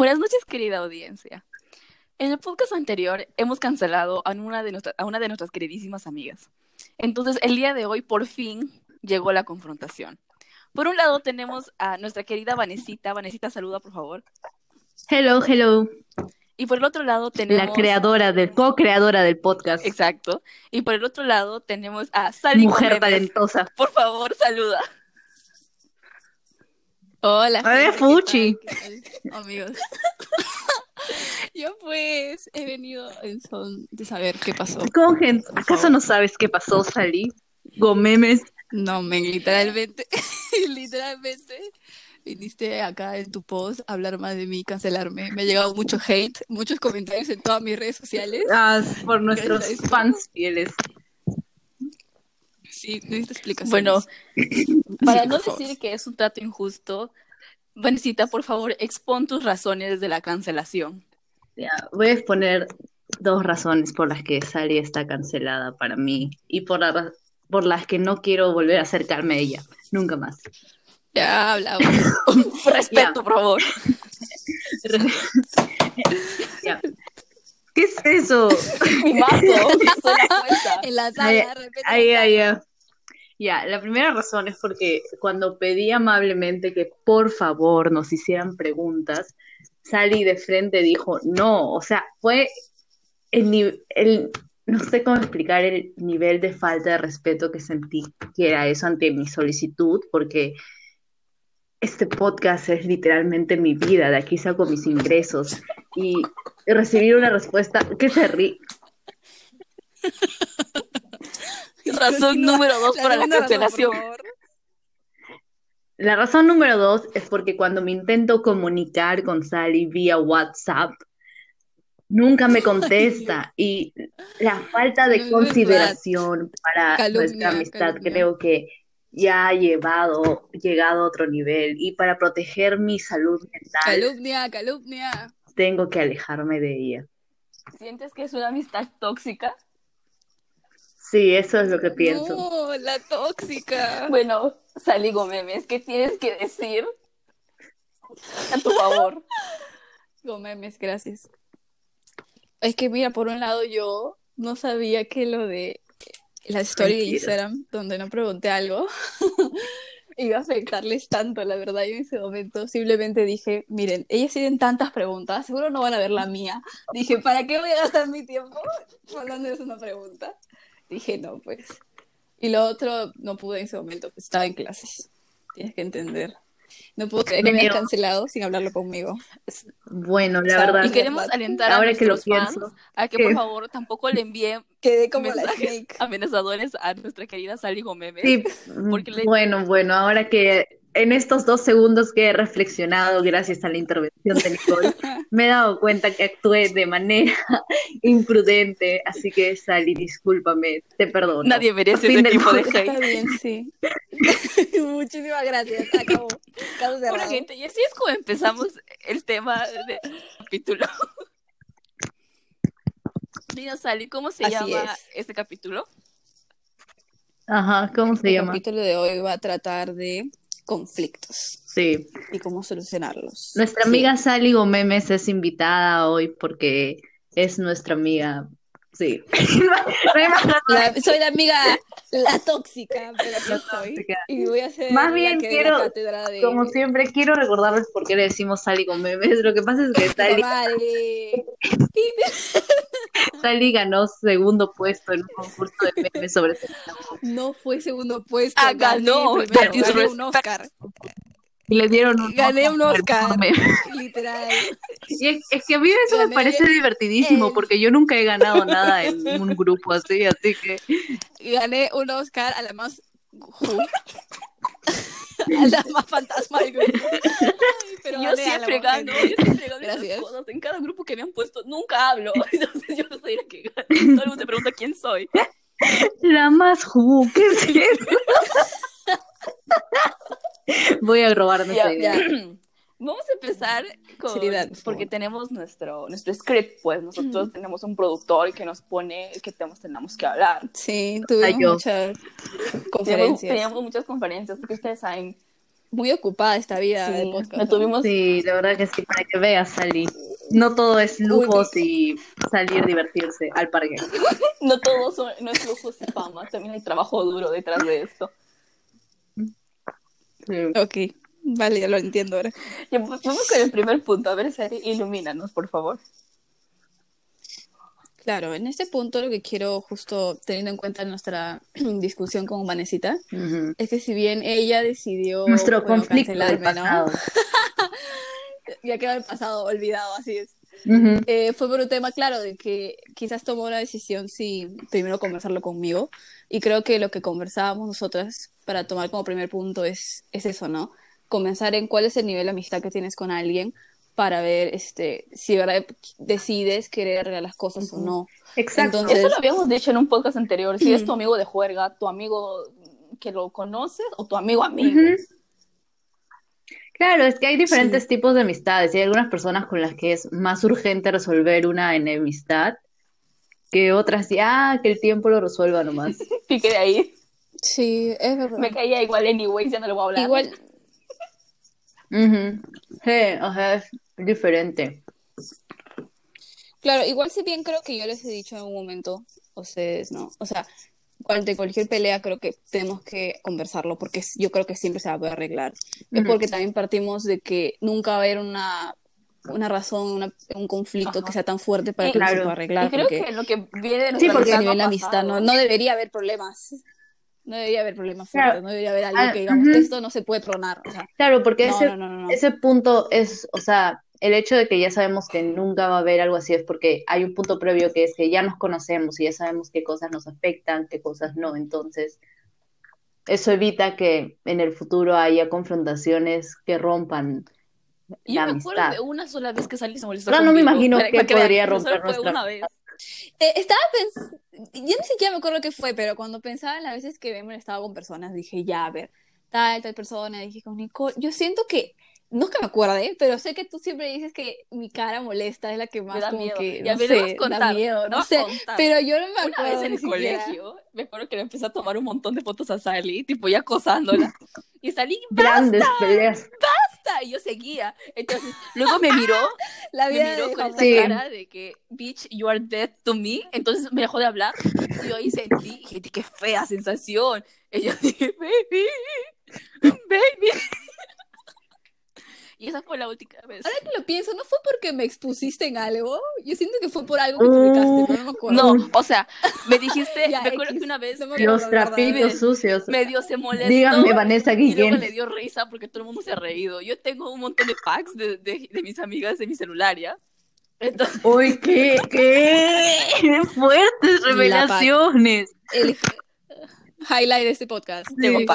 Buenas noches, querida audiencia. En el podcast anterior hemos cancelado a una, de nuestra- a una de nuestras queridísimas amigas. Entonces, el día de hoy, por fin, llegó la confrontación. Por un lado tenemos a nuestra querida Vanesita. Vanesita, saluda, por favor. Hello, hello. Y por el otro lado tenemos... La creadora del, co-creadora del podcast. Exacto. Y por el otro lado tenemos a Sally Mujer Gómez. talentosa. Por favor, saluda. Hola, gente, ¿qué Fuchi. amigos? Yo pues he venido en son de saber qué pasó. ¿Cómo, gente? ¿Acaso no sabes qué pasó, Sally? Gomemes. No, men, literalmente, literalmente viniste acá en tu post a hablar más de mí, cancelarme. Me ha llegado mucho hate, muchos comentarios en todas mis redes sociales. Ah, por nuestros fans fieles. Sí, necesito explicaciones. Bueno, para Sí, no favor. decir que es un trato injusto, Vanesita, por favor, expon tus razones de la cancelación. Ya, voy a exponer dos razones por las que Sally está cancelada para mí y por, la por las que no quiero volver a acercarme a ella. Nunca más. ya hablamos. Respeto, por favor. Ya. ¿Qué es eso? Mi mazo, la. En la Ay, sala, de repente. Ahí, ahí, ya. La primera razón es porque cuando pedí amablemente que por favor nos hicieran preguntas, Sally de frente dijo no, o sea, fue el, el no sé cómo explicar el nivel de falta de respeto que sentí que era eso ante mi solicitud, porque este podcast es literalmente mi vida, de aquí saco mis ingresos y recibir una respuesta que se ríe. Razón número dos para la cancelación. La razón número dos es porque cuando me intento comunicar con Sally vía WhatsApp, nunca me contesta y la falta de consideración para Calumnia, nuestra amistad calumnia. creo que ya ha llevado, llegado a otro nivel y para proteger mi salud mental Calumnia, calumnia. tengo que alejarme de ella. ¿Sientes que es una amistad tóxica? Sí, eso es lo que pienso. No, la tóxica. Bueno, Sally Gómez, ¿qué tienes que decir a tu favor? Memes, gracias. Es que mira, por un lado yo no sabía que lo de la story de Tranquila. Instagram, donde no pregunté algo, iba a afectarles tanto, la verdad. Yo en ese momento simplemente dije, miren, ellas tienen tantas preguntas, seguro no van a ver la mía. Dije, ¿para qué voy a gastar mi tiempo hablando de una pregunta? Dije, no, pues. Y lo otro, no pude en ese momento, pues estaba en clases. Tienes que entender. No puedo creer que me hayas cancelado sin hablarlo conmigo. Bueno, la O sea, verdad, Y queremos verdad. alentar a ahora que lo nuestros fans pienso, a que que- por favor tampoco le envíen Quedé como mensajes amenazadores a nuestra querida Sally Gómez. Sí, Porque le- bueno, bueno, ahora que en estos dos segundos que he reflexionado gracias a la intervención de Nicole, me he dado cuenta que actué de manera imprudente, así que Sally, discúlpame, te perdono. Nadie merece Fin ese del tipo de hate. Está bien, sí. Muchísimas gracias. Acabó. Bueno, gente, y así es como empezamos el tema del capítulo. Dinos, Sally, ¿cómo se Así llama es. este capítulo? Ajá, ¿cómo se El llama? capítulo de hoy va a tratar de conflictos Sí. y cómo solucionarlos. Nuestra Sí. amiga Sally Gómez es invitada hoy porque es nuestra amiga. Sí. No. La- soy la amiga, la tóxica, pero aquí estoy. Y voy a ser Más la bien quiero, de... Como siempre, quiero recordarles por qué le decimos Sally Gómez. Lo que pasa es que Sally madre. Sally ganó segundo puesto en un concurso de memes sobre No fue segundo puesto. Ah, ganó. gané un. Oscar. Y le dieron un Gané un Oscar. Literal. Y es, es que a mí eso me parece divertidísimo el- porque yo nunca he ganado nada en un grupo así, así que gané un Oscar a la más a la más fantasma del grupo. Ay, pero yo siempre gano, yo siempre gano Gracias. esas cosas. En cada grupo que me han puesto, nunca hablo. Entonces yo soy la que gana. Todo el mundo se pregunta quién soy. la más ju, ¿qué es eso? Voy a robarme Ya, esa idea. ya. Vamos a empezar con Seriedad, por porque favor. tenemos nuestro nuestro script, pues nosotros tenemos un productor que nos pone qué temas tenemos que hablar. Sí, tuvimos muchas Teníamos, conferencias. teníamos muchas conferencias porque ustedes saben muy ocupada esta vida de Sí, podcast. la ¿no? tuvimos Sí, la verdad que sí, para que veas, Sally. No todo es lujos y salir, divertirse al parque. No todo son, no es lujos y fama, también hay trabajo duro detrás de esto. Sí. Ok, vale, ya lo entiendo ahora. Ya, pues, vamos con el primer punto. A ver, Sari, ilumínanos, por favor. Claro, en este punto lo que quiero, justo teniendo en cuenta nuestra discusión con Vanesita, es que si bien ella decidió Nuestro bueno, conflicto del cancelarme, ¿no? pasado. Ya quedó el pasado olvidado, así es. Eh, fue por un tema, claro, de que quizás tomó una decisión sin primero conversarlo conmigo. Y creo que lo que conversábamos nosotras para tomar como primer punto es, es eso, ¿no? Comenzar en cuál es el nivel de amistad que tienes con alguien para ver este, si verdad decides querer arreglar las cosas o no. Exacto. Entonces- Eso lo habíamos dicho en un podcast anterior. Si es tu amigo de juerga, tu amigo que lo conoces o tu amigo amigo. Ujú. Claro, es que hay diferentes tipos de amistades y hay algunas personas con las que es más urgente resolver una enemistad que otras, ya que el tiempo lo resuelva nomás. Pique de ahí. Sí, es verdad. Me caía igual anyways, ya no le voy a hablar. Igual, Ujú. Sí, o sea, es diferente. Claro, igual si bien creo que yo les he dicho en algún momento, a ustedes, ¿no? O sea, ante cualquier pelea creo que tenemos que conversarlo porque yo creo que siempre se va a poder arreglar. Es porque también partimos de que nunca va a haber una, una razón, una- un conflicto Ajá. que sea tan fuerte para Y- que no se pueda arreglar. Y creo porque que lo que viene de Sí, porque a amistad nivel de amistad no, no debería haber problemas. No debería haber problemas Claro. fuertes, no debería haber algo Ah, que digamos, ujú. esto no se puede tronar. O sea, Claro, porque no, ese, no, no, no, no. ese punto es, o sea, el hecho de que ya sabemos que nunca va a haber algo así es porque hay un punto previo que es que ya nos conocemos y ya sabemos qué cosas nos afectan, qué cosas no. Entonces, eso evita que en el futuro haya confrontaciones que rompan Yo la me acuerdo amistad. de una sola vez que Sally se molestó Ahora no me imagino Para- qué para que podría romper nuestra una vez. Eh, estaba pensando, yo ni siquiera me acuerdo qué fue, pero cuando pensaba en las veces que me he molestado con personas, dije, ya, a ver, tal, tal persona, dije con Nicole, yo siento que, no es que me acuerde, pero sé que tú siempre dices que mi cara molesta es la que más Me da como miedo. que, Ya no me lo vas a sé, da miedo, no sé, contar. pero yo no me Una acuerdo vez en el siquiera. colegio, me acuerdo que le empecé a tomar un montón de fotos a Sally, tipo ya acosándola. Y salí Grandes peleas. basta, y yo seguía. Entonces, luego me miró, La me miró de con esa Sí. cara de que, bitch, you are dead to me. Entonces me dejó de hablar. Y yo ahí sentí, dije, qué fea sensación. Y yo dije, baby, baby. Y esa fue la última vez. Ahora que lo pienso, ¿no fue porque me expusiste en algo? Yo siento que fue por algo que publicaste, pero no me acuerdo. No, o sea, me dijiste, Ya, me acuerdo X. que una vez No me que Los trapitos sucios. medio se molestó. Díganme, Vanessa Y luego Guillén. le dio risa porque todo el mundo se ha reído. Yo tengo un montón de packs de, de, de mis amigas de mi celular, ¿ya? Entonces, Uy, qué, qué fuertes revelaciones. El highlight de este podcast. Sí,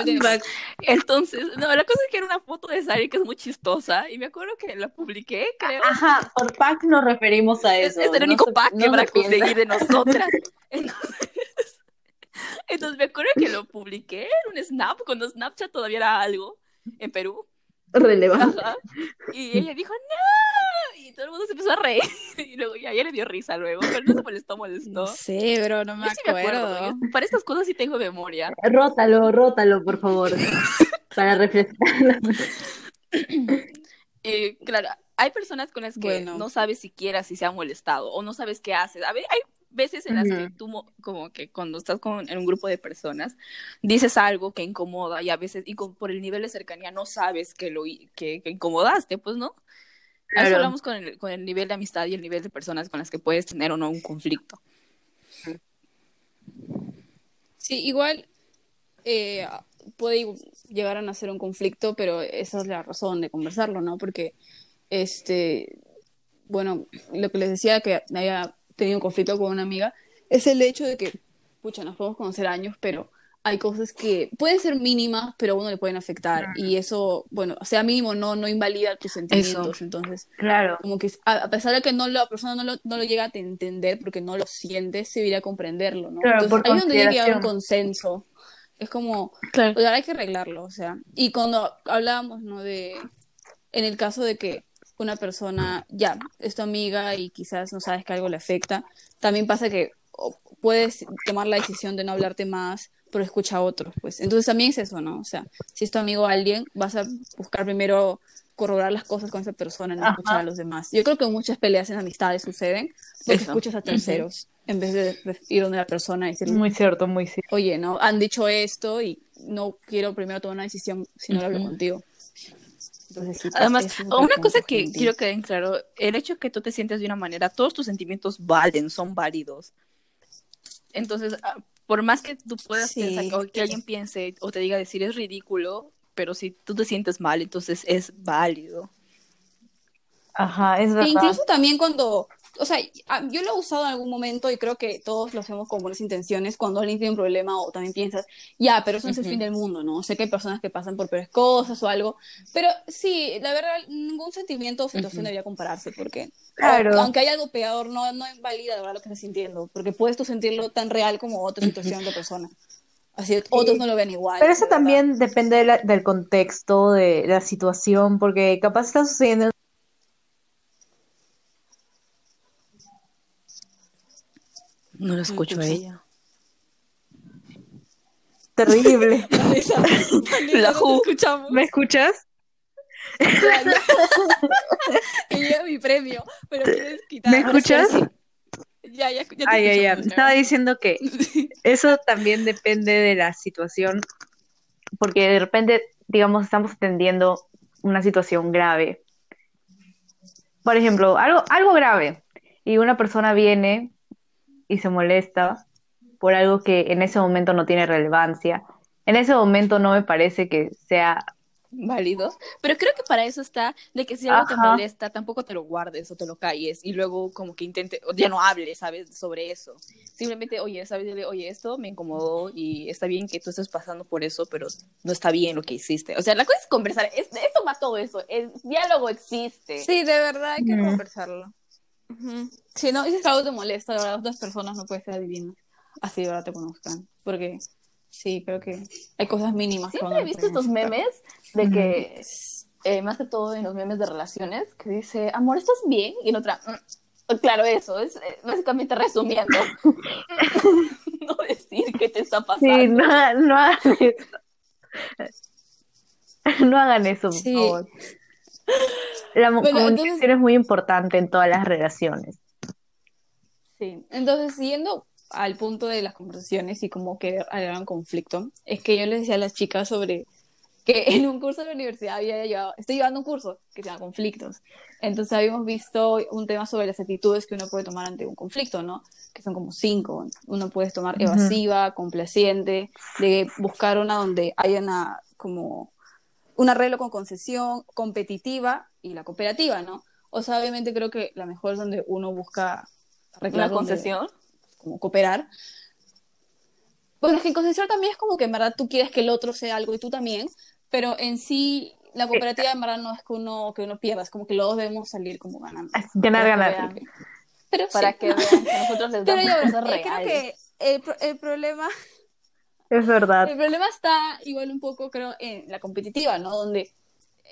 entonces, no, la cosa es que era una foto de Sari que es muy chistosa y me acuerdo que la publiqué, creo. Ajá, por pack nos referimos a Es, eso. es el No único se- pack no que se van a conseguir de nosotras. Entonces, entonces me acuerdo que lo publiqué en un Snap, cuando Snapchat todavía era algo en Perú. Relevante. Ajá. Y ella dijo, ¡No! Y todo el mundo se empezó a reír. Y luego ya, ya le dio risa luego, pero no se molestó, molestó. No sé, bro, no me Yo sí me acuerdo. acuerdo. yo- para estas cosas sí tengo memoria. Rótalo, rótalo, por favor. Para refrescar. Eh, claro, hay personas con las que Bueno. no sabes siquiera si se han molestado o no sabes qué haces. A ver, hay veces en las que tú, mo- como que cuando estás con, en un grupo de personas, dices algo que incomoda y a veces, y con- por el nivel de cercanía, no sabes que lo que incomodaste, pues, ¿no? A eso Claro. hablamos con el, con el nivel de amistad y el nivel de personas con las que puedes tener o no un conflicto. Sí, igual eh, puede llegar a nacer un conflicto, pero esa es la razón de conversarlo, ¿no? Porque, este, bueno, lo que les decía que había tenido un conflicto con una amiga es el hecho de que, pucha, nos podemos conocer años, pero hay cosas que pueden ser mínimas, pero a uno le pueden afectar. Y eso, bueno, sea mínimo, no, no invalida tus sentimientos. Entonces, Claro. como que a, pesar de que no la persona no lo, no lo llega a te- entender porque no lo siente, se debería comprenderlo, ¿no? Claro, Entonces, ahí es donde haber un consenso. Es como, Claro. o sea, hay que arreglarlo, o sea. Y cuando hablábamos, ¿no? De, en el caso de que una persona, ya, es tu amiga y quizás no sabes que algo le afecta, también pasa que puedes tomar la decisión de no hablarte más pero escucha a otros, pues. Entonces también es eso, ¿no? O sea, si es tu amigo alguien, vas a buscar primero corroborar las cosas con esa persona, no escuchar a los demás. Yo creo que muchas peleas en amistades suceden porque Eso. escuchas a terceros en vez de de ir donde la persona y decirle, Muy cierto, muy cierto. oye, ¿no? Han dicho esto y no quiero primero tomar una decisión si no lo hablo contigo. Entonces, sí, Además, una cosa que quiero que den claro, el hecho que tú te sientes de una manera, todos tus sentimientos valen, son válidos. Entonces, ah, por más que tú puedas Sí. pensar o que alguien piense o te diga decir es ridículo, pero si tú te sientes mal, entonces es válido. Ajá, es E verdad. incluso también cuando, o sea, a- yo lo he usado en algún momento y creo que todos lo hacemos con buenas intenciones cuando alguien tiene un problema o también piensas, ya, pero eso no es el Ujú. fin del mundo, ¿no? Sé que hay personas que pasan por peores cosas o algo, pero sí, la verdad, ningún sentimiento o situación Ujú. debería compararse porque, Claro. o- aunque hay algo peor, no, no invalida de verdad lo que estás sintiendo, porque puedes tú sentirlo tan real como otra situación de persona. Así, otros no lo ven igual. Pero eso verdad. también depende de la- del contexto, de la situación, porque capaz está sucediendo No lo escucho a ella. terrible. Vanessa, Vanessa, La no escuchamos. ¿Me escuchas? Llega mi premio, pero quieres quitar. ¿Me escuchas? Ya, ya, ya te Ay, ay, ay. escuchamos, Estaba diciendo que eso también depende de la situación, porque de repente, digamos, estamos atendiendo una situación grave. Por ejemplo, algo, algo grave, y una persona viene y se molesta por algo que en ese momento no tiene relevancia. En ese momento no me parece que sea válidos, pero creo que para eso está de que si algo te molesta, tampoco te lo guardes o te lo calles y luego como que intente, o ya no hables, ¿sabes? Sobre eso. Simplemente, oye, ¿sabes? Dile, Oye, esto me incomodó y está bien que tú estés pasando por eso, pero no está bien lo que hiciste. O sea, la cosa es conversar, es, esto va todo eso, el diálogo existe. Sí, de verdad hay que Mm. conversarlo. Si no dices que algo te molesta, de verdad, otras personas no puedes ser adivinas. Así de verdad te conozcan. Porque sí, creo que hay cosas mínimas Siempre he visto estos memes de que, eh, más que todo en los memes de relaciones, que dice, amor, ¿estás bien? Y en otra, "Mm". claro, eso, es eh, básicamente resumiendo. no decir qué te está pasando. Sí, no, no hagan eso. No hagan eso, por Sí. favor. La Bueno, comunicación entonces- es muy importante en todas las relaciones. Sí, entonces siguiendo al punto de las conversaciones y como que agregar un conflicto, es que yo les decía a las chicas sobre que en un curso de la universidad había llevado, estoy llevando un curso que se llama conflictos. Entonces habíamos visto un tema sobre las actitudes que uno puede tomar ante un conflicto, ¿no? Que son como cinco. Uno puede tomar evasiva, complaciente, de buscar una donde haya una como un arreglo con concesión, competitiva y la cooperativa, ¿no? O sea, obviamente creo que la mejor es donde uno busca arreglar Una donde- concesión. como cooperar. Bueno, es que concesión también es como que en verdad tú quieres que el otro sea algo y tú también, pero en sí la cooperativa en verdad no es que uno, que uno pierda, es como que los dos debemos salir como ganando. Ganar, ganar. Pero Para sí. que vean que nosotros les Pero damos ya ves, cosas eh, creo reales. que el, el problema Es verdad. El problema está igual un poco, creo, en la competitiva, ¿no? Donde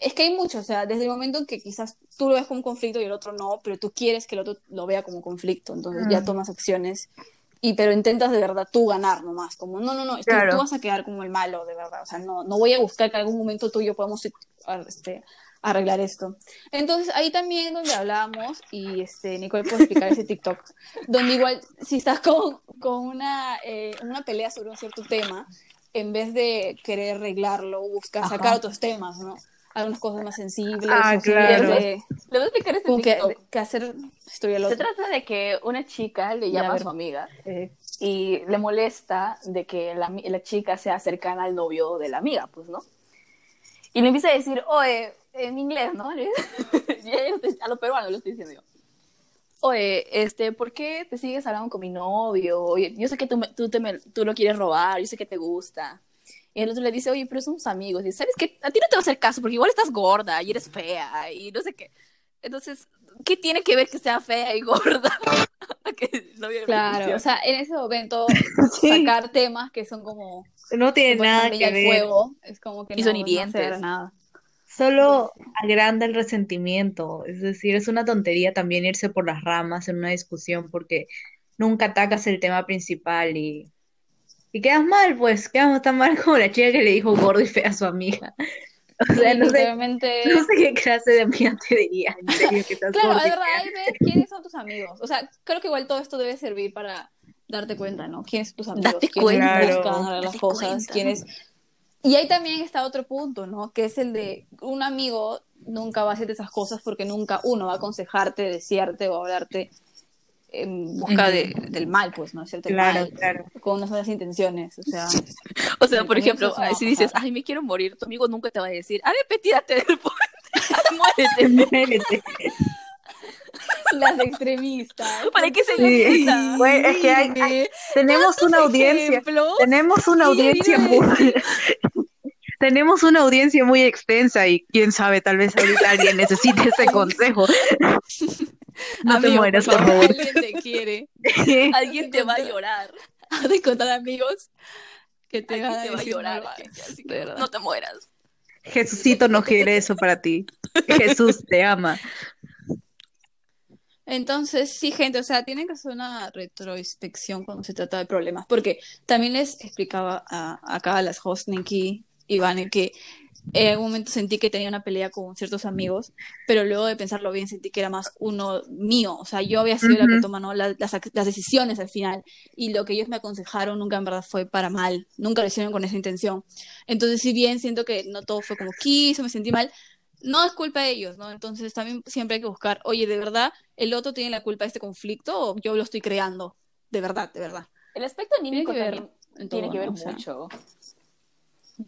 es que hay mucho, o sea, desde el momento en que quizás tú lo ves como un conflicto y el otro no, pero tú quieres que el otro lo vea como conflicto, entonces ya Mm. tomas acciones y pero intentas de verdad tú ganar nomás, como no, no, no, Claro. tú vas a quedar como el malo, de verdad, o sea, no, no voy a buscar que en algún momento tú y yo podamos este, arreglar esto. Entonces ahí también donde hablábamos y este, Nicole puede explicar ese TikTok, donde igual si estás con, con una, eh, una pelea sobre un cierto tema, en vez de querer arreglarlo, buscar Ajá. sacar otros temas, ¿no? Algunas cosas más sensibles, Ah, claro. de- Le voy a explicar este que, TikTok. que hacer Se trata de que una chica le llama a su amiga Eh, y le molesta de que la, la chica sea cercana al novio de la amiga, pues, ¿no? Y le empieza a decir, oye, en inglés, ¿no? A lo peruano lo estoy diciendo yo. Oye, este, ¿por qué te sigues hablando con mi novio? Oye, yo sé que tú, me- tú, te me- tú lo quieres robar, yo sé que te gusta. Y el otro le dice, oye, pero somos amigos. Y dice, ¿sabes qué? A ti no te va a hacer caso porque igual estás gorda y eres fea y no sé qué. Entonces, ¿qué tiene que ver que sea fea y gorda? que le claro, o sea, en ese momento Sí. sacar temas que son como No tiene nada que ver. fuego, es como que Y no, son hirientes. nada. Solo agranda el resentimiento. Es decir, es una tontería también irse por las ramas en una discusión porque nunca atacas el tema principal y Y quedas mal, pues, quedamos tan mal como la chica que le dijo gordo y fea a su amiga. O sea, no sé, no sé qué clase de amiga te diría, en serio, que estás Claro, de verdad, fea. ahí ves quiénes son tus amigos. O sea, creo que igual todo esto debe servir para darte cuenta, ¿no? ¿Quiénes son tus amigos? Date ¿Quiénes cuenta. buscan las Date cosas? cuenta. ¿Quiénes... Y ahí también está otro punto, ¿no? Que es el de un amigo nunca va a hacerte esas cosas porque nunca uno va a aconsejarte, desearte o hablarte en busca de- del mal, pues, ¿no? Hacerte Claro, mal, claro. con unas buenas intenciones. O sea, O sea, por ejemplo, si dices, ay, me quiero morir, tu amigo nunca te va a decir, a ver, del puente, muérete. Muérete. las extremistas. ¿Para qué se Sí. Bueno, es que hay- hay- tenemos una audiencia, ejemplos. tenemos una Sí, audiencia muy, tenemos una audiencia muy extensa y quién sabe, tal vez ahorita alguien necesite ese consejo. No te mueras, por favor, alguien te quiere. Alguien te va a llorar. Has de encontrar amigos que te Alguien van a te va a llorar. así que no te mueras. Jesucito no quiere eso para ti. Jesús te ama. Entonces, sí, gente, o sea, tienen que hacer una retroinspección cuando se trata de problemas, porque también les explicaba a, acá a las hosts, Nikki y Vane, que en algún momento sentí que tenía una pelea con ciertos amigos, pero luego de pensarlo bien sentí que era más uno mío, o sea, yo había sido la que la- las, las decisiones al final, y lo que ellos me aconsejaron nunca en verdad fue para mal, nunca lo hicieron con esa intención. Entonces, si bien siento que no todo fue como quiso, me sentí mal, no es culpa de ellos, ¿no? Entonces también siempre hay que buscar, oye, ¿de verdad el otro tiene la culpa de este conflicto o yo lo estoy creando? De verdad, de verdad. El aspecto anímico Tiene que ver también en tiene que ver ¿no? O sea, mucho.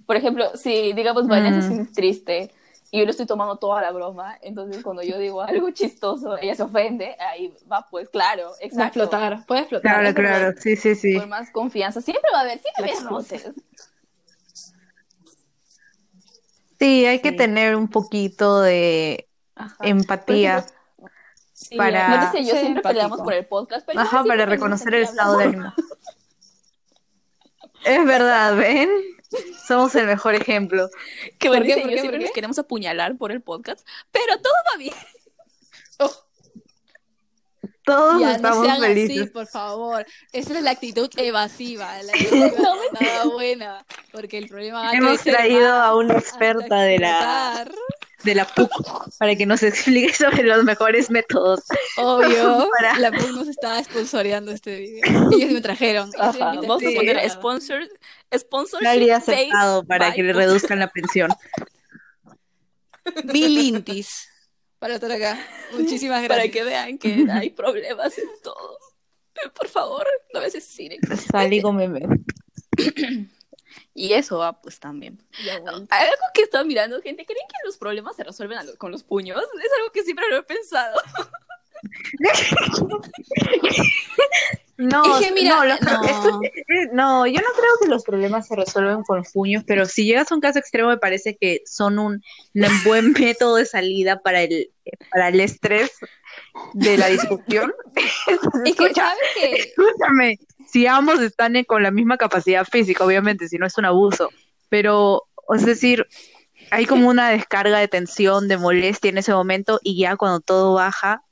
Por ejemplo, si digamos Vanessa se Mm. siente triste y yo le estoy tomando toda la broma, entonces cuando yo digo algo chistoso, ella se ofende, ahí va pues claro, Va a exacto. explotar, puede explotar. Claro, es claro, sí, sí, sí. Por más confianza, siempre va a haber, siempre excusa. roces. Sí, hay que tener un poquito de Ajá. empatía. Ejemplo, Sí, para- Vanessa y yo siempre peleamos empático. por el podcast, pero Ajá, para reconocer el estado de ánimo. Es verdad, ¿ven? Somos el mejor ejemplo. Que ¿Por Vanessa qué? y ¿Por yo qué? siempre ¿Por nos queremos apuñalar por el podcast, pero todo va bien. Todos Ya, no estamos sean felices. así, por favor. Esa es la actitud evasiva, la evasiva no buena, porque el problema va a Hemos traído a una experta de la, de la PUC para que nos explique sobre los mejores métodos. Obvio, Para- la PUC nos estaba sponsoreando este video. Ellos me trajeron. Ajá, vamos a poner sponsor, paid aceptado para que le reduzcan la pensión. Mil intis para estar acá. Muchísimas gracias. para que vean que hay problemas en todo. Por favor, no me asesinen. Salí con meme. Y eso va pues también. Ya, bueno. Algo que estaba mirando, gente, ¿creen que los problemas se resuelven lo- con los puños? Es algo que siempre lo he pensado. No, Es que mira, no, los no. esto- no, yo no creo que los problemas se resuelven con puños, pero si llegas a un caso extremo me parece que son un, un buen método de salida para el, para el estrés de la discusión. Es que, Escucha, ¿sabes qué? escúchame, si ambos están en- con la misma capacidad física, obviamente, si no es un abuso, pero, es decir, hay como una descarga de tensión, de molestia en ese momento y ya cuando todo baja,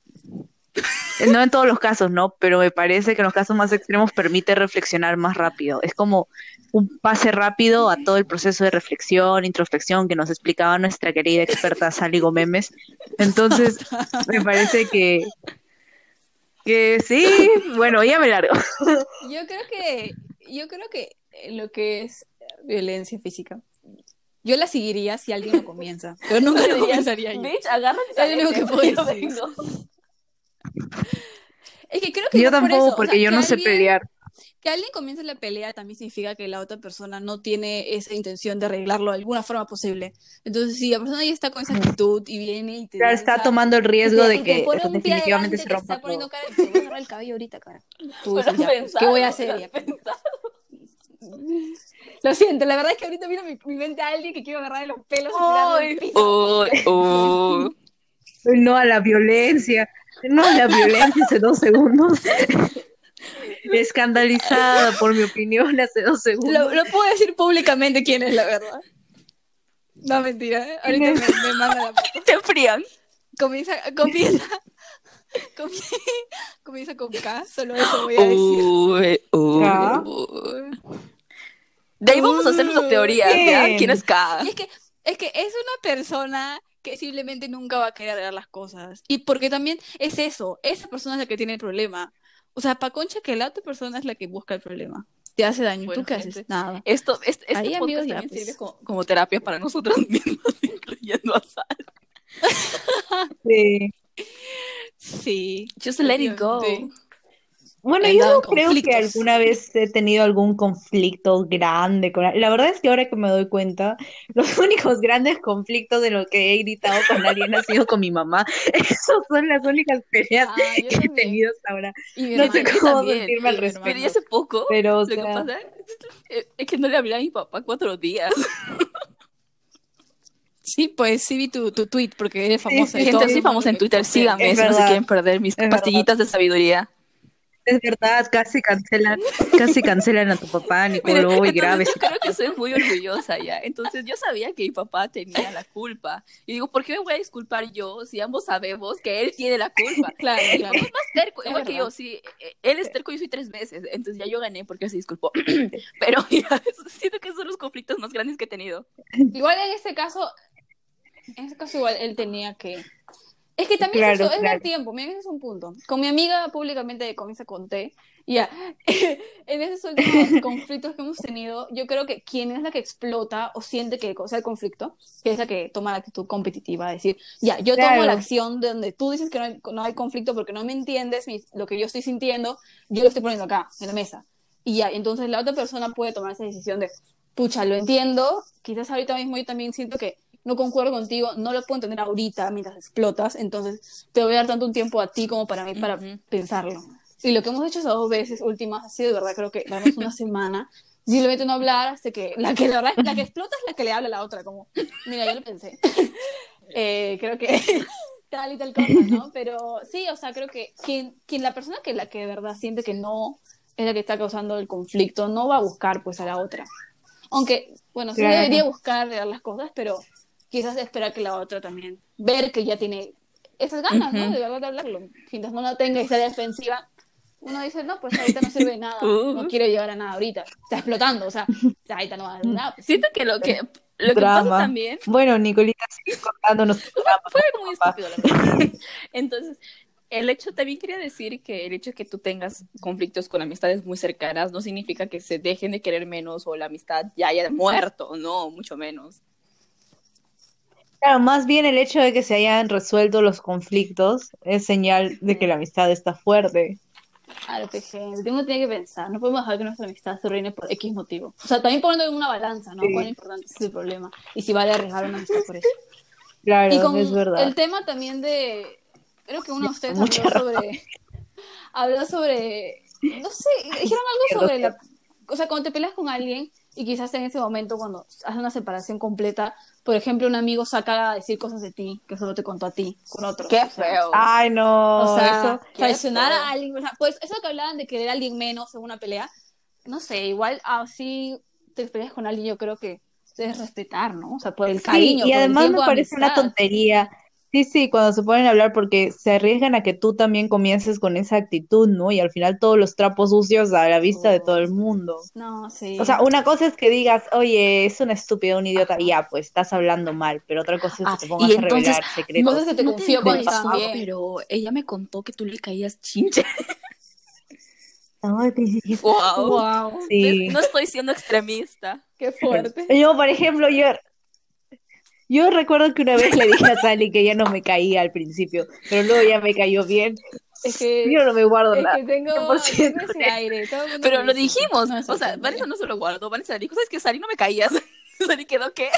no en todos los casos, ¿no? Pero me parece que en los casos más extremos permite reflexionar más rápido. Es como un pase rápido a todo el proceso de reflexión, introspección que nos explicaba nuestra querida experta Sally Gómez. Entonces, me parece que, que sí, bueno, ya me largo. Yo creo que, yo creo que lo que es violencia física, yo la seguiría si alguien lo comienza, pero nunca lo comenzaría yo. Bitch, agárrate Es lo único que puedo yo decir. vengo. Es que creo que Yo no por tampoco, o porque sea, yo no sé pelear. Que alguien comience la pelea también significa que la otra persona no tiene esa intención de arreglarlo de alguna forma posible. Entonces, si la persona ya está con esa actitud y viene y te Claro, está tomando el riesgo te- de que definitivamente se te rompa está poniendo todo. cara de, "Te voy a agarrar el cabello ahorita, cara. Tú Lo dices, has ya, pensado, ¿qué voy a lo hacer? has Ya. pensado. Lo siento, la verdad es que ahorita vino mi, mi mente a alguien que quiero agarrar de los pelos y tirarlo al Uy, piso. uy, uy. No a la violencia, no la violencia hace dos segundos. Escandalizada por mi opinión hace dos segundos. Lo, lo puedo decir públicamente quién es la verdad. No, mentira. ¿eh? Ahorita me, me manda la foto. Te frían. Comienza, comienza, comienza, comienza con K, solo eso voy a decir. Uy, uy. De ahí vamos a hacer nuestra teoría. Bien. ¿Quién es K? Y es que, es que es una persona que simplemente nunca va a querer arreglar las cosas. Y porque también es eso, esa persona es la que tiene el problema. O sea, pa' concha que la otra persona es la que busca el problema. Te hace daño. Bueno, ¿Tú qué gente, haces? Nada. Esto, este, este Ahí, podcast amigos, ya, también pues. sirve como, como terapia para nosotros mismos, incluyendo a Sara. Sí. Sí. Just let it go. efectivamente. Bueno, yo no creo que alguna vez he tenido algún conflicto grande con... La verdad es que ahora que me doy cuenta, los únicos grandes conflictos de lo que he gritado con alguien ha sido con mi mamá. Esas son las únicas peleas Ah, que he tenido hasta ahora. Y No sé cómo también, sentirme al respecto. Pero hace poco, Pero, o lo que sea, pasa es- es que no le hablé a mi papá cuatro días. Sí, pues sí vi tu, tu tweet porque eres famosa. sí, todo Gente, soy famosa en te Twitter, síganme si no se quieren perder mis Es pastillitas de sabiduría. Es verdad, casi cancelan, casi cancelan a tu papá, Nicolo, y entonces grave. yo creo que soy muy orgullosa ya. Entonces yo sabía que mi papá tenía la culpa. Y digo, ¿por qué me voy a disculpar yo si ambos sabemos que él tiene la culpa? Claro, claro. Es más terco, Es igual que yo, sí. eh, Él es terco, yo soy tres veces. Entonces ya yo gané porque él se disculpó. Pero ya, siento que son los conflictos más grandes que he tenido. Igual en este caso, en este caso igual él tenía que... Es que también Claro, es, eso, es claro. dar tiempo, mira, ese es un punto. Con mi amiga públicamente comienza conté, ya, en esos últimos conflictos que hemos tenido, yo creo que quien es la que explota o siente que causa el conflicto, que es la que toma la actitud competitiva, decir, ya, yo tomo Claro. la acción de donde tú dices que no hay, no hay conflicto porque no me entiendes mi- lo que yo estoy sintiendo, yo lo estoy poniendo acá, en la mesa. Y ya, entonces la otra persona puede tomar esa decisión de, pucha, lo entiendo, quizás ahorita mismo yo también siento que no concuerdo contigo, no lo puedo entender ahorita mientras explotas, entonces te voy a dar tanto un tiempo a ti como para mí para pensarlo. Y lo que hemos hecho esas dos veces últimas ha sido de verdad, creo que darnos una semana, simplemente no hablar hasta que la que, la, verdad, la que explota es la que le habla a la otra, como, mira, yo lo pensé. Eh, creo que tal y tal cosa, ¿no? Pero sí, o sea, creo que quien, quien la persona que la que de verdad siente que no es la que está causando el conflicto, no va a buscar pues a la otra. Aunque, bueno, sí Claro. debería buscar las cosas, pero quizás esperar que la otra también, ver que ya tiene esas ganas, ¿no? Ujú. De verdad de hablarlo. Mientras no la tenga y sea defensiva, uno dice, no, pues ahorita no sirve de nada, no Uh. quiere llegar a nada ahorita, está explotando, o sea, ahorita no va a dar nada. pues. Siento que lo que, lo que pasa Drama. también Bueno, Nicolita, sigue contándonos drama. fue muy estúpido, la verdad. Entonces, el hecho, también quería decir que el hecho de que tú tengas conflictos con amistades muy cercanas no significa que se dejen de querer menos o la amistad ya haya muerto, no, mucho menos. Claro, más bien el hecho de que se hayan resuelto los conflictos es señal de que la amistad está fuerte. Claro, pues, uno tiene que pensar, no podemos dejar que nuestra amistad se reine por X motivo. O sea, también poniendo en una balanza, ¿no? Sí. Cuán importante es el problema y si vale arriesgar una amistad por eso. Claro, Y con es verdad. el tema también de, creo que uno de ustedes habló sobre, habló sobre, no sé, dijeron algo sobre la, o sea, cuando te peleas con alguien y quizás en ese momento cuando haces una separación completa, por ejemplo, un amigo saca a decir cosas de ti que solo te contó a ti con otros. Qué o sea, feo. Ay, no, o sea, eso. qué traicionar a alguien, o sea, pues eso que hablaban de querer a alguien menos en una pelea, no sé, igual así te peleas con alguien, yo creo que debes respetar, ¿no? O sea, por el Sí, cariño, y además me parece una tontería. Sí, sí, cuando se ponen a hablar porque se arriesgan a que tú también comiences con esa actitud, ¿no? Y al final todos los trapos sucios a la vista de todo el mundo. No, sí. O sea, una cosa es que digas, oye, es una estúpida, un idiota, y ya, pues estás hablando mal, pero otra cosa es Ah, que te pongas y a entonces, revelar secretos. cosas que te No confío he con también. pero ella me contó que tú le caías chinche. Te- Wow. Wow, Sí. No estoy siendo extremista. qué fuerte. Yo, por ejemplo, yo, yo recuerdo que una vez le dije a Sally que ya no me caía al principio, pero luego ya me cayó bien. Es que, Yo no me guardo es nada. que tengo, 100% tengo ese aire. todo Pero lo dice. dijimos. No, o sea. Vanessa no se lo guardó. Vanessa dijo, ¿sabes qué, Sari? No me caías. Sari quedó, ¿qué?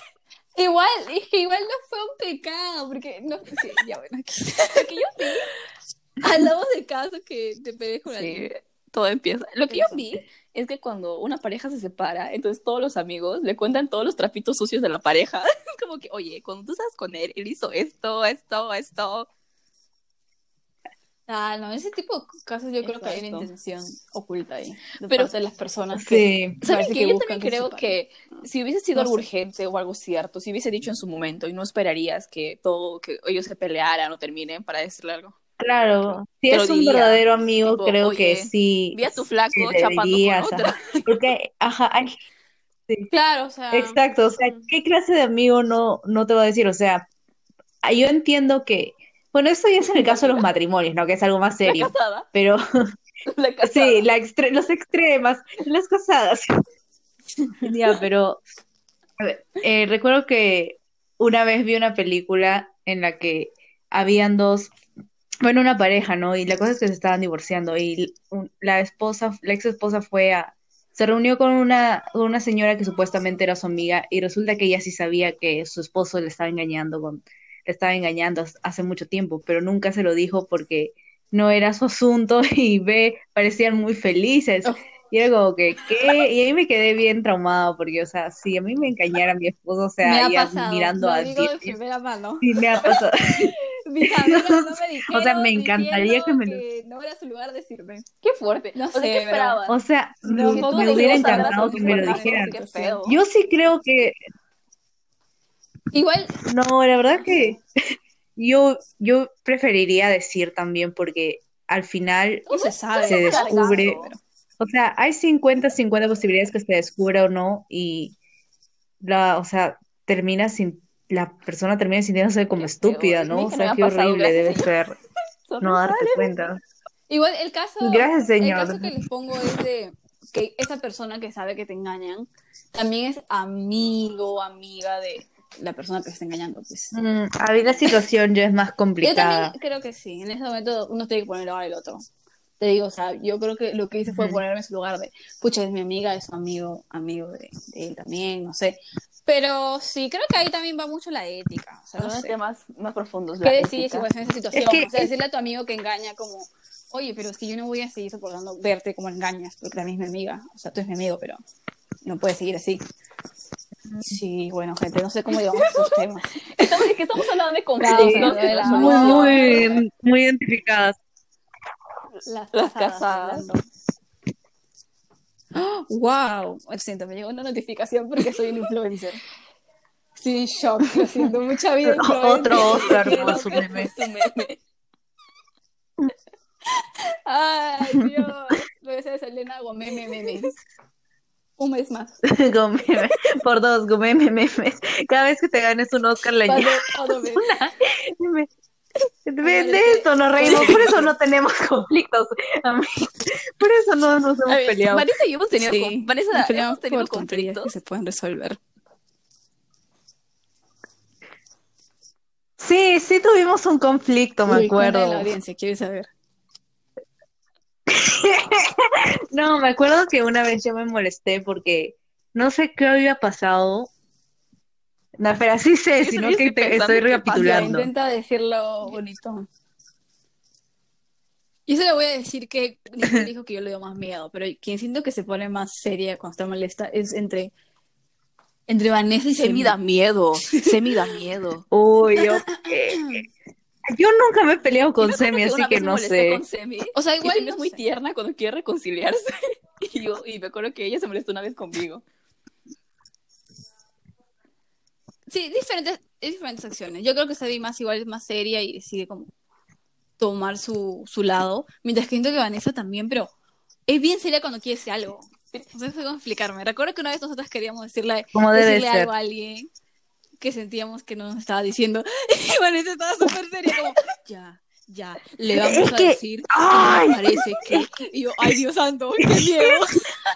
Igual, que igual no fue un pecado, porque no, sí, ya bueno, aquí. Lo que yo vi, hablamos del caso que te pelees con Sí, alguien. todo empieza. Lo que yo vi es que cuando una pareja se separa, entonces todos los amigos le cuentan todos los trapitos sucios de la pareja. Es como que, oye, cuando tú estás con él, él hizo esto, esto, esto. Ah, no, ese tipo de casos yo creo que hay una intención oculta ahí, de Pero- parte de las personas que Sí, ¿Saben que que Yo también que creo que si hubiese sido No algo sé. urgente o algo cierto, si hubiese dicho en su momento y no esperarías que todo, que ellos se pelearan o terminen para decirle algo. Claro. Si es un verdadero amigo, tipo, creo oye, que sí. Vi a tu flaco sí chapando con otra. Porque, ajá, hay, Claro, o sea. Exacto, o sea, ¿qué clase de amigo no, no te va a decir? O sea, ah, yo entiendo que, bueno, eso ya es en el caso de los matrimonios, ¿no? Que es algo más La serio, casada. pero La casada. sí, la extre- los extremas, las casadas. Ya, pero a ver, eh, recuerdo que una vez vi una película en la que habían dos, bueno, una pareja, ¿no? Y la cosa es que se estaban divorciando y la esposa, la ex esposa fue a, se reunió con una, con una señora que supuestamente era su amiga y resulta que ella sí sabía que su esposo le estaba engañando con, le estaba engañando hace mucho tiempo, pero nunca se lo dijo porque no era su asunto y ve, parecían muy felices. Oh. Y era como que, ¿qué? Y ahí me quedé bien traumada porque, o sea, si a mí me engañara mi esposo, o sea, me ha pasado. mirando lo a digo de primera mano. sí me ha pasado. Mis amigas no me dijeron. O sea, me encantaría que me lo- que no era su lugar decirme. Qué fuerte. No o sea, sé, ¿qué? O sea, No, me, hubiera encantado que me lo dijeran. Qué feo. Yo sí creo que, Igual, no, la verdad que yo, yo preferiría decir también porque al final, no se sabe. Se descubre- Cargando. o sea, hay 50-50 posibilidades que se descubra o no y la, o sea, termina sin, la persona termina sintiéndose como Qué estúpida, ¿no? O sea, qué horrible debe ser no darte cuenta. Igual el caso, Gracias, el señor. caso que les pongo es de que esa persona que sabe que te engañan también es amigo o amiga de la persona que te está engañando. Pues. Mm, a mí la situación ya es más Yo complicada. también creo que sí. En ese momento uno tiene que poner ahora el otro. Te digo, o sea, yo creo que lo que hice fue ponerme en su lugar de, pucha, es mi amiga, es su amigo, amigo de, de él también, no sé. Pero sí, creo que ahí también va mucho la ética. O sea, no sé. temas más profundos. ¿Qué decides si vas en esa situación? Es que- o sea, decirle a tu amigo que engaña como, oye, pero es que yo no voy a seguir soportando verte como engañas, porque también es mi amiga. O sea, tú eres mi amigo, pero no puedes seguir así. Sí, bueno, gente, no sé cómo llevamos estos temas. Estamos, es que estamos hablando de conflictos. o sea, de la- Muy, muy, muy identificadas. Las, Las casadas. ¡Wow! Lo siento, me llegó una notificación porque soy un influencer. Sí, shock, lo siento, mucha vida. Otro Oscar por su meme. Ay, Dios. Voy a hacer Selena hago meme, memes. Un mes más. Con meme. Por dos, con meme, memes. Cada vez que te ganes un Oscar, le meme. De, de esto nos reímos, por eso no tenemos conflictos. Por eso no nos hemos ver, peleado. Vanessa y yo hemos tenido, Sí, con- Vanessa, hemos tenido por tonterías que conflictos. se pueden resolver. Sí, sí tuvimos un conflicto, me Uy, acuerdo. la audiencia, quiere saber. No, me acuerdo que una vez yo me molesté porque no sé qué había pasado. No, pero sí sé, sino que estoy te- recapitulando. intenta decirlo bonito. Yo se le voy a decir que dijo que yo le doy más miedo, pero quien siento que se pone más seria cuando está molesta es entre, entre Vanessa y Semi da miedo. Semi da miedo. Uy, yo, yo nunca me he peleado con Semi, así que no sé. con Semi. O sea, igual no es muy sé. tierna cuando quiere reconciliarse. Y yo, y me acuerdo que ella se molestó una vez conmigo. Sí, diferentes, diferentes acciones. Yo creo que Semi más igual es más seria y decide como tomar su, su lado, mientras que siento que Vanessa también, pero es bien seria cuando quiere decir algo. No sé cómo explicarme. Recuerdo que una vez nosotras queríamos decirle, decirle algo a alguien que sentíamos que no nos estaba diciendo. Y Vanessa estaba súper seria, como, ya, ya, le vamos Es a que- decir que ¡Ay! nos parece que. Y yo, ay, Dios santo, qué miedo.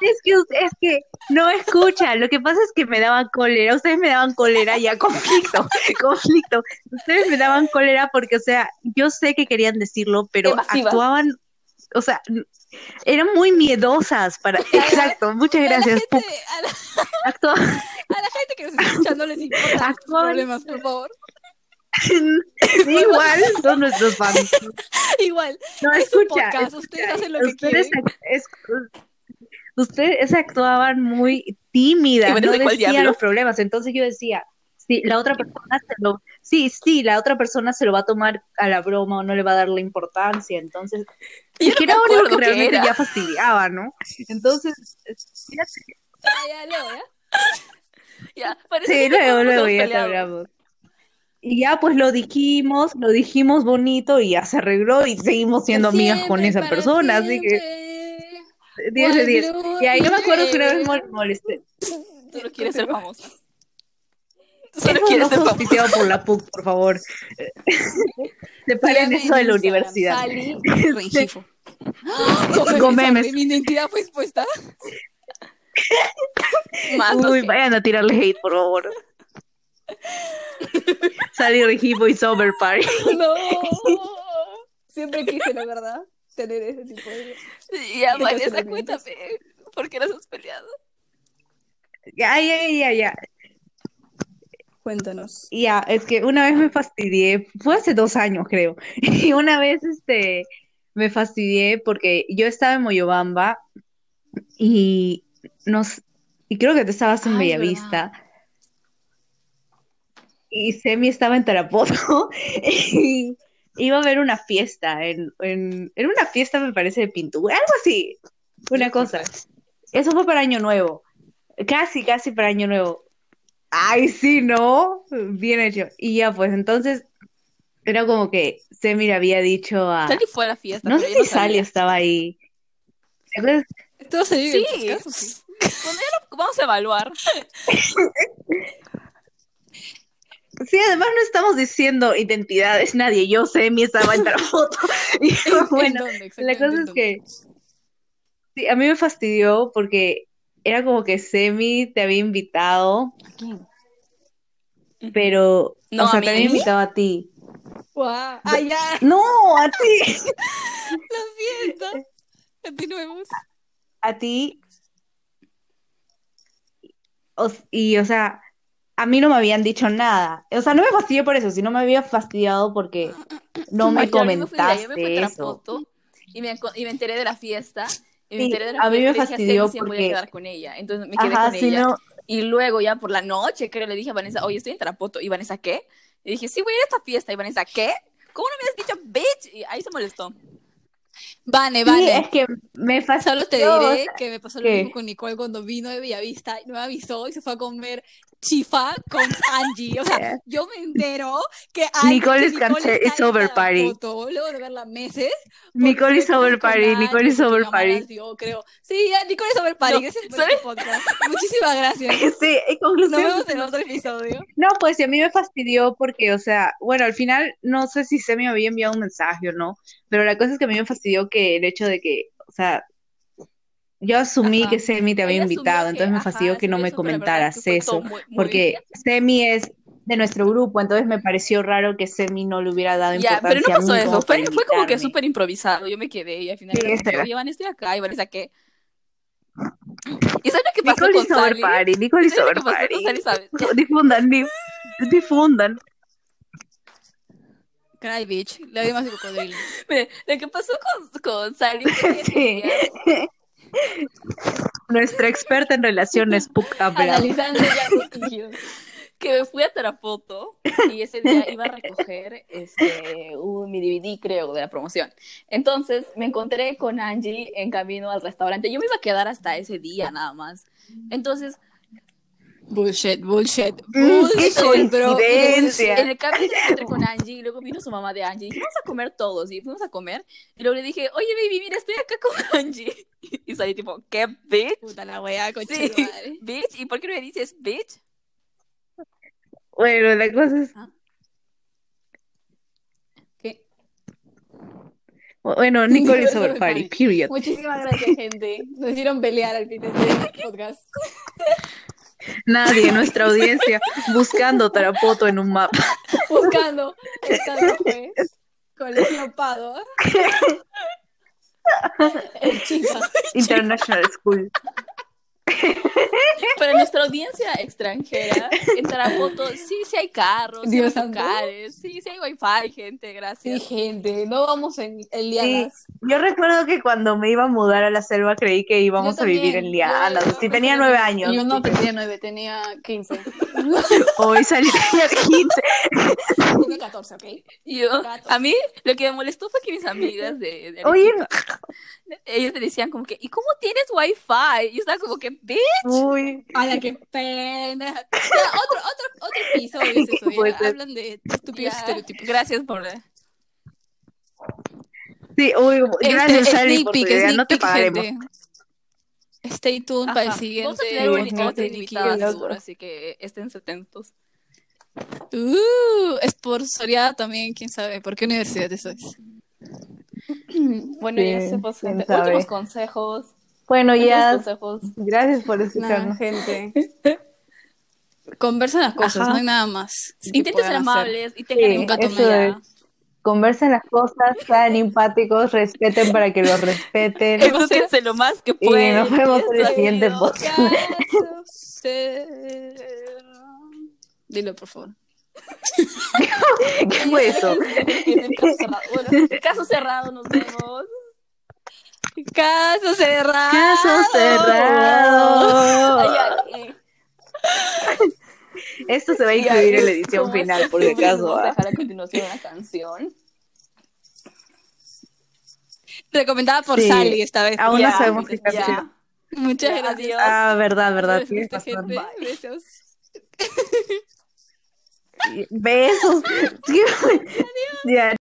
Es que, es que no escucha, lo que pasa es que me daban cólera, ustedes me daban cólera ya, conflicto, conflicto. Ustedes me daban cólera porque, o sea, yo sé que querían decirlo, pero Evasivas. actuaban, o sea, eran muy miedosas para... Exacto, muchas A la, gracias. gente, a, la, Actuaban, a la gente que nos está escuchando les importa Actuaban- problemas, por favor. Igual son nuestros fans. Igual, No, es escucha, ustedes hacen lo que ustedes, es- actuaban muy tímidas, ¿Y Vanessa no decían los problemas. Entonces yo decía, sí, la otra persona se lo, sí, sí, la otra persona se lo va a tomar a la broma o no le va a dar la importancia. Entonces, Y yo que no era algo que realmente era. ya fastidiaba, ¿no? Entonces, Ya, ya, luego, ¿ya? Ya, parece sí, que luego, luego ya te hablamos. Y ya pues lo dijimos, lo dijimos bonito y ya se arregló y seguimos siendo amigas con esa persona, así que siempre. 10 de 10. Blue Y ahí yo me acuerdo que una vez molesté. Tú no quieres ser famosa. Tú solo Eso quieres no ser famosa. auspiciado por la PUC, por favor. Separen eso de la universidad. Sally Rengifo. Con memes. Mi identidad fue expuesta. Uy, vayan a tirarle hate, por favor. Salir Regipo y Sober Party. No. Siempre quise, la verdad, tener ese tipo de... Ya, de Vanessa, cuéntame. ¿Por qué nos has peleado? Ya, ya, ya, ya. Cuéntanos. Ya, es que una vez me fastidié, fue hace dos años creo, y una vez este, me fastidié porque yo estaba en Moyobamba y, nos, y creo que tú estabas en Bellavista y Semi estaba en Tarapoto y iba a haber una fiesta, en, en, en una fiesta me parece de pintura, algo así, una cosa. Eso fue para Año Nuevo, casi, casi para Año Nuevo. Ay, sí, ¿no? Bien hecho. Y ya, pues entonces era como que Semi le había dicho a... Sally fue a la fiesta. No sé si Sally sabía. estaba ahí. ¿Te acuerdas? ¿Todo se vive Sí. en sí? Cuando ya lo- vamos a evaluar. Sí, además no estamos diciendo identidades, nadie. Yo, Semi, estaba en la foto. Y ¿En bueno, dónde? la cosa ¿en es que... Sí, a mí me fastidió porque era como que Semi te había invitado, ¿A quién? pero... No, o sea, te había invitado a ti. Guau. ¡Ah, ya! No, a ti. Lo siento. Continuemos. a ti. O- y, o sea, a mí no me habían dicho nada. O sea, no me fastidió por eso, sino me había fastidiado porque no me Ay, yo- yo me fui yo me fui comentaste a eso. Y me, y me enteré de la fiesta. Y me Sí, enteré de la a mí me fiesta y le dije a fastidió Ceci si me podía porque- quedar con ella. Entonces me quedé Ajá, con sí, ella. no. Y luego ya por la noche, creo, le dije a Vanessa, oye, estoy en Tarapoto. Y Vanessa, ¿qué? Y dije, sí, voy a ir a esta fiesta. Y Vanessa, ¿qué? ¿Cómo no me has dicho, bitch? Y ahí se molestó. Vane, Sí, vane. es que me fastidió. Solo te diré que me pasó lo ¿qué? mismo con Nicole cuando vino de Bellavista y no me avisó y se fue a comer chifa con Angie. O sea, yo me entero que Angie, Nicole está is en over party. Tarapoto, luego de verla meses. Nicole is over party, Angie, Nicole is over party. dio, creo. Sí, Nicole is over party. No, ¿sabes? podcast. Muchísimas gracias. Sí, en Nos conclusión. vemos en otro episodio. No, pues y a mí me fastidió porque, o sea, bueno, al final no sé si Semi me había enviado un mensaje o no, pero la cosa es que a mí me fastidió que el hecho de que, o sea, yo asumí Ajá. que Semi te había Ella invitado, que, entonces me ajá, fastidió que no me eso, comentaras es que fue eso, todo muy- muy porque Semi es de nuestro grupo, entonces me pareció raro que Semi no le hubiera dado Ya, pero no importancia a pasó mí eso. Fue, como que súper improvisado. Yo me quedé y al final Sí, oye, Vanessa, estoy acá. ¿qué? ¿Y sabes lo que pasó Nicole sabes lo que pasó con. Sally, sabes? Difundan, di- difundan. Cry bitch, la de más de cocodrilo. Mire, lo que pasó con, con Sally Sí. Nuestra experta en relaciones, Puc habla. Analizando ya que me fui a Tarapoto y ese día iba a recoger este, un, mi DVD, creo, de la promoción. Entonces me encontré con Angie en camino al restaurante. Yo me iba a quedar hasta ese día nada más. Entonces, Bullshit, bullshit, Mm, qué bullshit, bro. coincidencia. en el camino me encontré con Angie y luego vino su mamá de Angie y vamos a comer todos. Y fuimos a comer. Y luego le dije, oye, baby, mira, estoy acá con Angie. Y salí tipo, ¿qué, bitch? Puta la wea, coche Sí, bitch. ¿Y por qué no me dices bitch? Bueno, la cosa es, ¿Qué? bueno, Nicole is over party. period. Muchísimas gracias, gente. Nos hicieron pelear al fin de este podcast. Nadie, nuestra audiencia, buscando Tarapoto en un mapa. Buscando el santo juez, Colegio Pado. El chica. International School. Para nuestra audiencia extranjera, en Tarapoto sí, sí hay carros, sí hay Dios lugares, sí, sí hay wifi, gente, Sí, gracias. gente, no vamos en, en lianas. Yo recuerdo que cuando me iba a mudar a la selva creí que íbamos Yo a vivir en Lianas. Yo- Sí, tenía nueve años. Yo no tenía nueve, tenía 15. Hoy salí tenía 15. Tenía 14, ¿ok? Yo, a mí lo que me molestó fue que mis amigas de, de Oye. Ellos te decían como que, ¿y cómo tienes wifi? Y yo estaba como que, bitch. Uy, A la que pena. Otro, otro, otro episodio es ¿Qué ya. ser? Hablan de estúpidos estereotipos. Gracias por... sí, uy, Este, gracias, Sally, sneak por tu idea. No te pagaremos. gente. Stay tuned para el siguiente Vamos a tener un invitado de así que estén atentos. Uh, sponsoreada también, quién sabe, ¿por qué universidad eso es? Bueno, Sí, ya se pues, sabe. Últimos consejos. Bueno, ya, consejos. gracias por escucharnos. gente. Conversen las cosas, Ajá. no hay nada más. Intenten ser hacer. amables y tengan Sí, ya. es. Conversen las cosas, sean empáticos, respeten para que los respeten. Edúquense lo más que Y pueden. nos vemos en el siguiente podcast. Dilo, por favor. ¿Qué fue eso? Caso cerrado. Bueno, caso cerrado, nos vemos. Caso cerrado. Caso cerrado. Ay, ay, eh. Esto se va a incluir en la edición final, por si acaso. Vamos a ¿ah? dejar a continuación una canción. Recomendada por Sí. Sally esta vez. Aún Ya, no sabemos qué ya. canción. Muchas Ya, gracias. Ah, verdad, verdad. Gracias, Tienes gente. razón. Besos. Besos. Ya,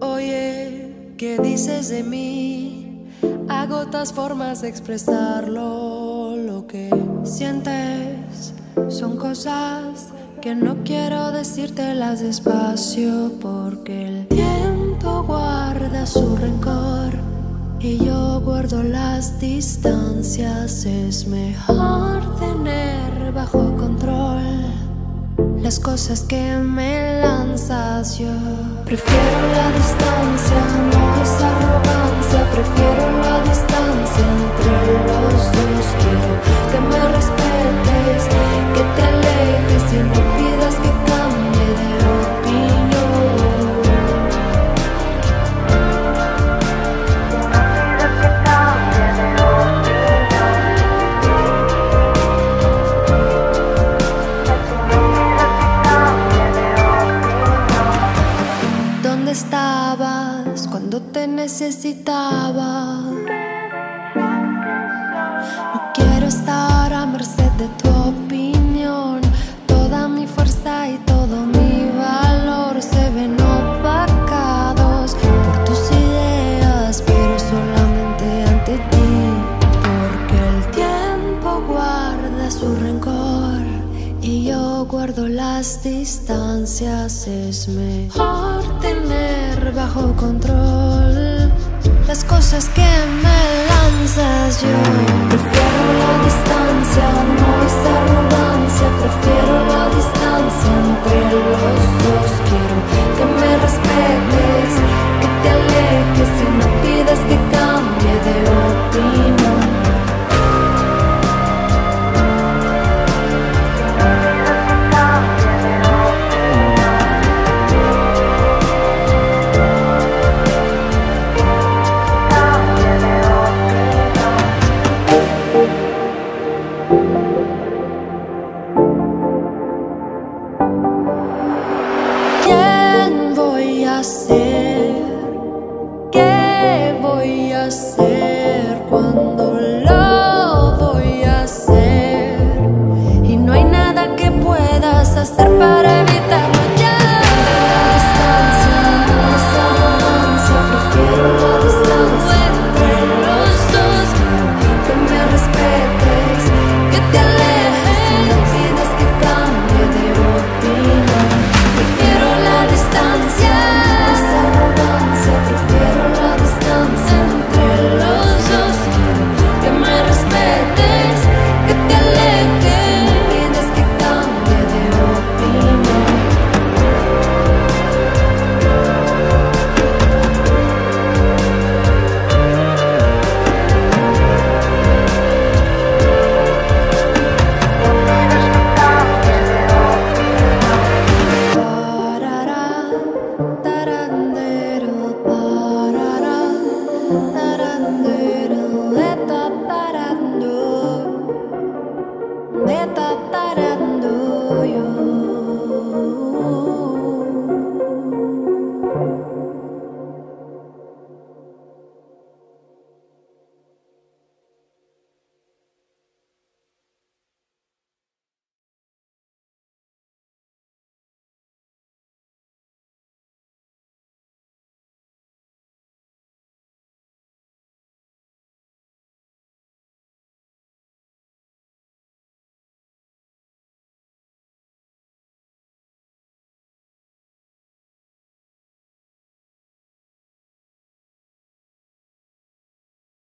Oye, ¿qué dices de mí? Agotas formas de expresarlo, lo que sientes son cosas que no quiero decírtelas despacio porque el tiempo guarda su rencor y yo guardo las distancias. Es mejor tener bajo control las cosas que me lanzas yo prefiero la distancia no es arrogancia prefiero la distancia entre los dos quiero que me respetes que te alejes y no necesitaba? No quiero estar a merced de tu las distancias. Es mejor tener bajo control las cosas que me lanzas. Yo prefiero la distancia, no es arrogancia. Prefiero la distancia entre los